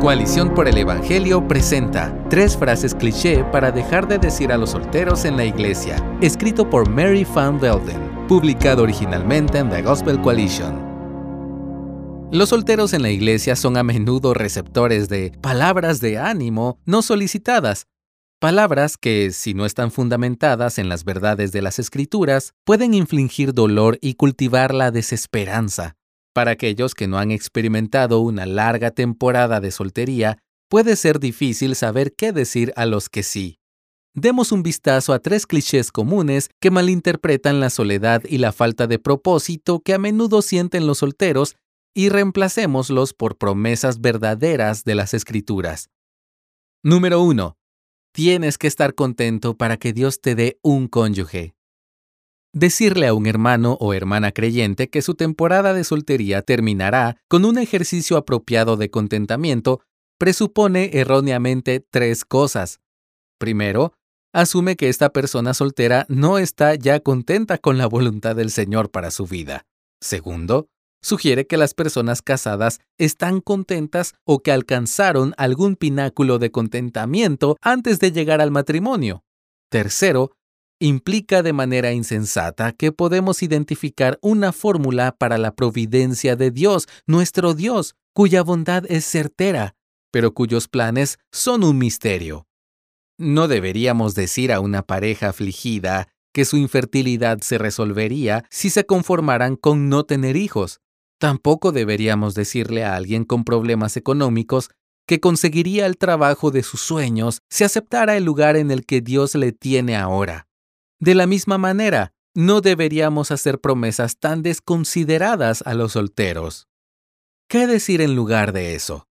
Coalición por el Evangelio presenta tres frases cliché para dejar de decir a los solteros en la iglesia, escrito por Mary Van Velden, publicado originalmente en The Gospel Coalition. Los solteros en la iglesia son a menudo receptores de palabras de ánimo no solicitadas, palabras que, si no están fundamentadas en las verdades de las escrituras, pueden infligir dolor y cultivar la desesperanza. Para aquellos que no han experimentado una larga temporada de soltería, puede ser difícil saber qué decir a los que sí. Demos un vistazo a tres clichés comunes que malinterpretan la soledad y la falta de propósito que a menudo sienten los solteros y reemplacémoslos por promesas verdaderas de las escrituras. Número 1. Tienes que estar contento para que Dios te dé un cónyuge. Decirle a un hermano o hermana creyente que su temporada de soltería terminará con un ejercicio apropiado de contentamiento presupone erróneamente tres cosas. Primero, asume que esta persona soltera no está ya contenta con la voluntad del Señor para su vida. Segundo, sugiere que las personas casadas están contentas o que alcanzaron algún pináculo de contentamiento antes de llegar al matrimonio. Tercero, implica de manera insensata que podemos identificar una fórmula para la providencia de Dios, nuestro Dios, cuya bondad es certera, pero cuyos planes son un misterio. No deberíamos decir a una pareja afligida que su infertilidad se resolvería si se conformaran con no tener hijos. Tampoco deberíamos decirle a alguien con problemas económicos que conseguiría el trabajo de sus sueños si aceptara el lugar en el que Dios le tiene ahora. De la misma manera, no deberíamos hacer promesas tan desconsideradas a los solteros. ¿Qué decir en lugar de eso?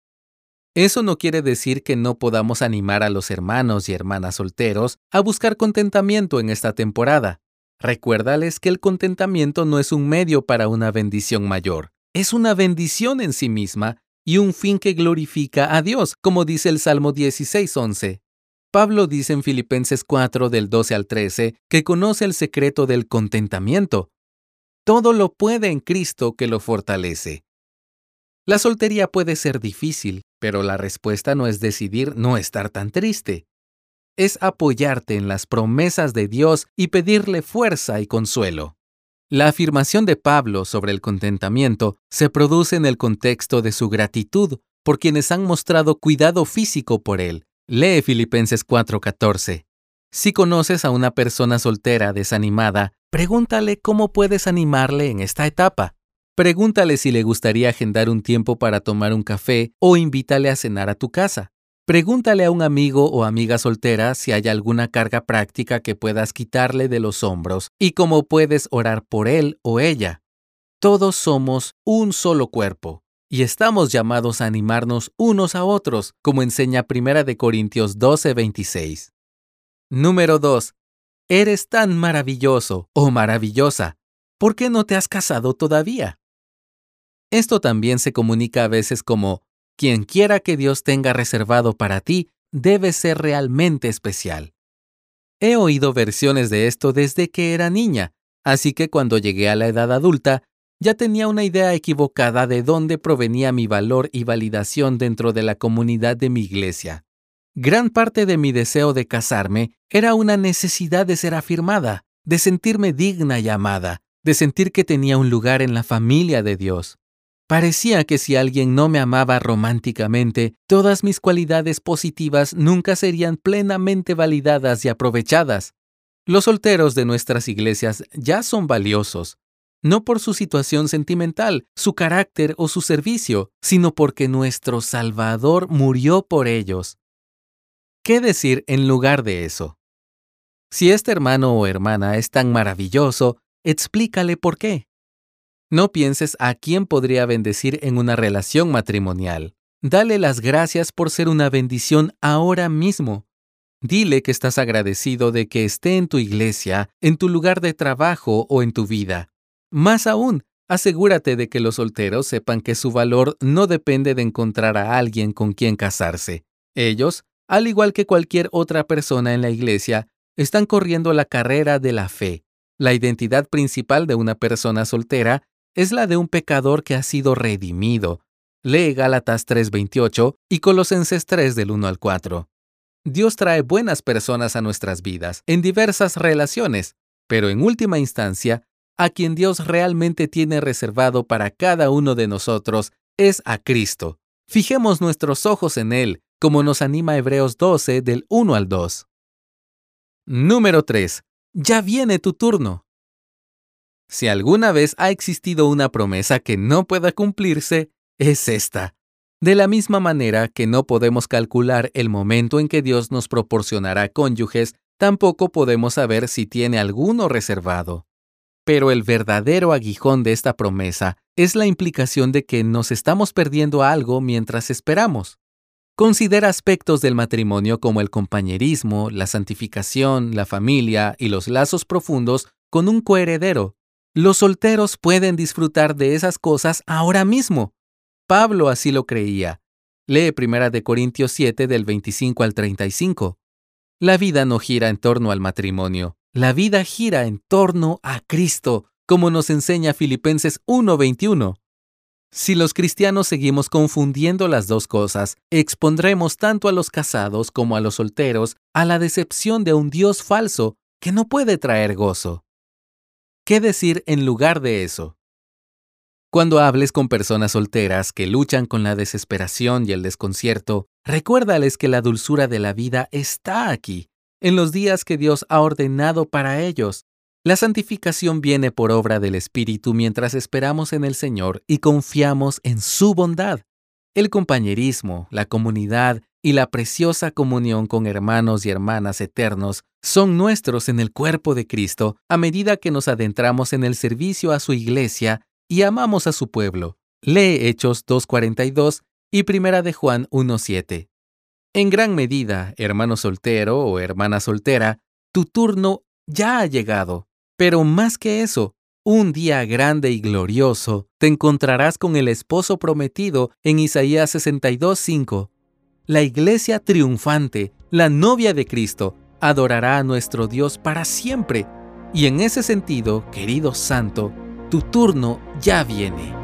Eso no quiere decir que no podamos animar a los hermanos y hermanas solteros a buscar contentamiento en esta temporada. Recuérdales que el contentamiento no es un medio para una bendición mayor, es una bendición en sí misma y un fin que glorifica a Dios, como dice el Salmo 16:11. Pablo dice en Filipenses 4 del 12 al 13 que conoce el secreto del contentamiento. Todo lo puede en Cristo que lo fortalece. La soltería puede ser difícil, pero la respuesta no es decidir no estar tan triste. Es apoyarte en las promesas de Dios y pedirle fuerza y consuelo. La afirmación de Pablo sobre el contentamiento se produce en el contexto de su gratitud por quienes han mostrado cuidado físico por él, Lee Filipenses 4:14. Si conoces a una persona soltera desanimada, pregúntale cómo puedes animarle en esta etapa. Pregúntale si le gustaría agendar un tiempo para tomar un café o invítale a cenar a tu casa. Pregúntale a un amigo o amiga soltera si hay alguna carga práctica que puedas quitarle de los hombros y cómo puedes orar por él o ella. Todos somos un solo cuerpo y estamos llamados a animarnos unos a otros, como enseña 1 de Corintios 12:26. Número 2. Eres tan maravilloso o maravillosa. ¿Por qué no te has casado todavía? Esto también se comunica a veces como quien quiera que Dios tenga reservado para ti debe ser realmente especial. He oído versiones de esto desde que era niña, así que cuando llegué a la edad adulta ya tenía una idea equivocada de dónde provenía mi valor y validación dentro de la comunidad de mi iglesia. Gran parte de mi deseo de casarme era una necesidad de ser afirmada, de sentirme digna y amada, de sentir que tenía un lugar en la familia de Dios. Parecía que si alguien no me amaba románticamente, todas mis cualidades positivas nunca serían plenamente validadas y aprovechadas. Los solteros de nuestras iglesias ya son valiosos, no por su situación sentimental, su carácter o su servicio, sino porque nuestro Salvador murió por ellos. ¿Qué decir en lugar de eso? Si este hermano o hermana es tan maravilloso, explícale por qué. No pienses a quién podría bendecir en una relación matrimonial. Dale las gracias por ser una bendición ahora mismo. Dile que estás agradecido de que esté en tu iglesia, en tu lugar de trabajo o en tu vida. Más aún, asegúrate de que los solteros sepan que su valor no depende de encontrar a alguien con quien casarse. Ellos, al igual que cualquier otra persona en la iglesia, están corriendo la carrera de la fe. La identidad principal de una persona soltera es la de un pecador que ha sido redimido. Lee Gálatas 3:28 y Colosenses 3 del 1 al 4. Dios trae buenas personas a nuestras vidas en diversas relaciones, pero en última instancia, a quien Dios realmente tiene reservado para cada uno de nosotros es a Cristo. Fijemos nuestros ojos en Él, como nos anima Hebreos 12 del 1 al 2. Número 3. Ya viene tu turno. Si alguna vez ha existido una promesa que no pueda cumplirse, es esta. De la misma manera que no podemos calcular el momento en que Dios nos proporcionará cónyuges, tampoco podemos saber si tiene alguno reservado. Pero el verdadero aguijón de esta promesa es la implicación de que nos estamos perdiendo algo mientras esperamos. Considera aspectos del matrimonio como el compañerismo, la santificación, la familia y los lazos profundos con un coheredero. Los solteros pueden disfrutar de esas cosas ahora mismo. Pablo así lo creía. Lee 1 Corintios 7 del 25 al 35. La vida no gira en torno al matrimonio, la vida gira en torno a Cristo, como nos enseña Filipenses 1:21. Si los cristianos seguimos confundiendo las dos cosas, expondremos tanto a los casados como a los solteros a la decepción de un Dios falso que no puede traer gozo. ¿Qué decir en lugar de eso? Cuando hables con personas solteras que luchan con la desesperación y el desconcierto, recuérdales que la dulzura de la vida está aquí, en los días que Dios ha ordenado para ellos. La santificación viene por obra del Espíritu mientras esperamos en el Señor y confiamos en su bondad. El compañerismo, la comunidad y la preciosa comunión con hermanos y hermanas eternos son nuestros en el cuerpo de Cristo a medida que nos adentramos en el servicio a su iglesia y amamos a su pueblo. Lee Hechos 2.42 y Primera de Juan 1.7. En gran medida, hermano soltero o hermana soltera, tu turno ya ha llegado. Pero más que eso, un día grande y glorioso, te encontrarás con el esposo prometido en Isaías 62.5. La iglesia triunfante, la novia de Cristo, adorará a nuestro Dios para siempre. Y en ese sentido, querido santo, tu turno ya viene.